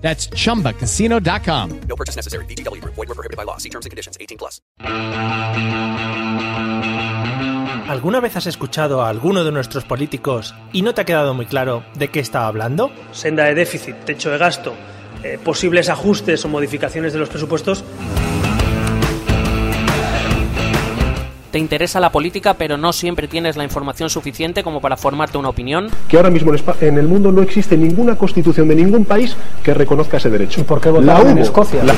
That's chumbacasino.com. No purchase necessary. VGW Group. Void were prohibited by law. See terms and conditions. 18 plus. ¿Alguna vez has escuchado a alguno de nuestros políticos y no te ha quedado muy claro de qué estaba hablando? senda de déficit, techo de gasto, eh, posibles ajustes o modificaciones de los presupuestos, Te interesa la política, pero no siempre tienes la información suficiente como para formarte una opinión. que ahora mismo en, en el mundo no existe ninguna constitución de ningún país que reconozca ese derecho. ¿Y por qué votaron en hubo. Escocia? La-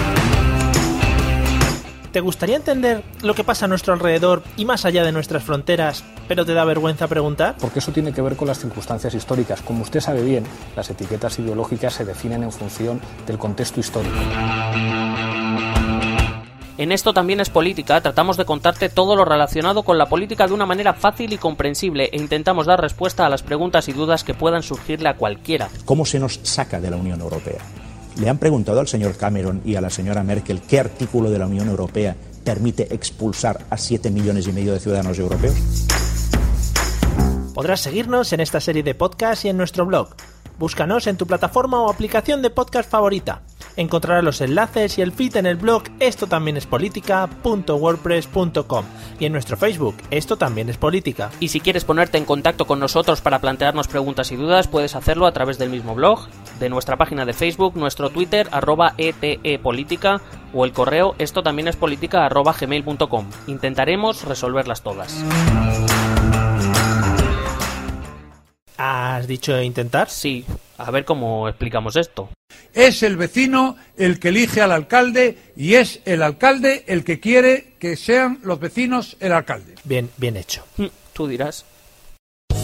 ¿Te gustaría entender lo que pasa a nuestro alrededor y más allá de nuestras fronteras, pero te da vergüenza preguntar? Porque eso tiene que ver con las circunstancias históricas. Como usted sabe bien, las etiquetas ideológicas se definen en función del contexto histórico. En esto también es política, tratamos de contarte todo lo relacionado con la política de una manera fácil y comprensible e intentamos dar respuesta a las preguntas y dudas que puedan surgirle a cualquiera. ¿Cómo se nos saca de la Unión Europea? ¿Le han preguntado al señor Cameron y a la señora Merkel qué artículo de la Unión Europea permite expulsar a 7 millones y medio de ciudadanos europeos? Podrás seguirnos en esta serie de podcasts y en nuestro blog. Búscanos en tu plataforma o aplicación de podcast favorita. Encontrarás los enlaces y el feed en el blog esto también es política.wordpress.com y en nuestro Facebook esto también es política. Y si quieres ponerte en contacto con nosotros para plantearnos preguntas y dudas, puedes hacerlo a través del mismo blog, de nuestra página de Facebook, nuestro Twitter, arroba etepolítica, o el correo esto también es política, arroba gmail.com. Intentaremos resolverlas todas. ¿Has dicho intentar? Sí, a ver cómo explicamos esto. Es el vecino el que elige al alcalde y es el alcalde el que quiere que sean los vecinos el alcalde. Bien, bien hecho. Mm, Tú dirás.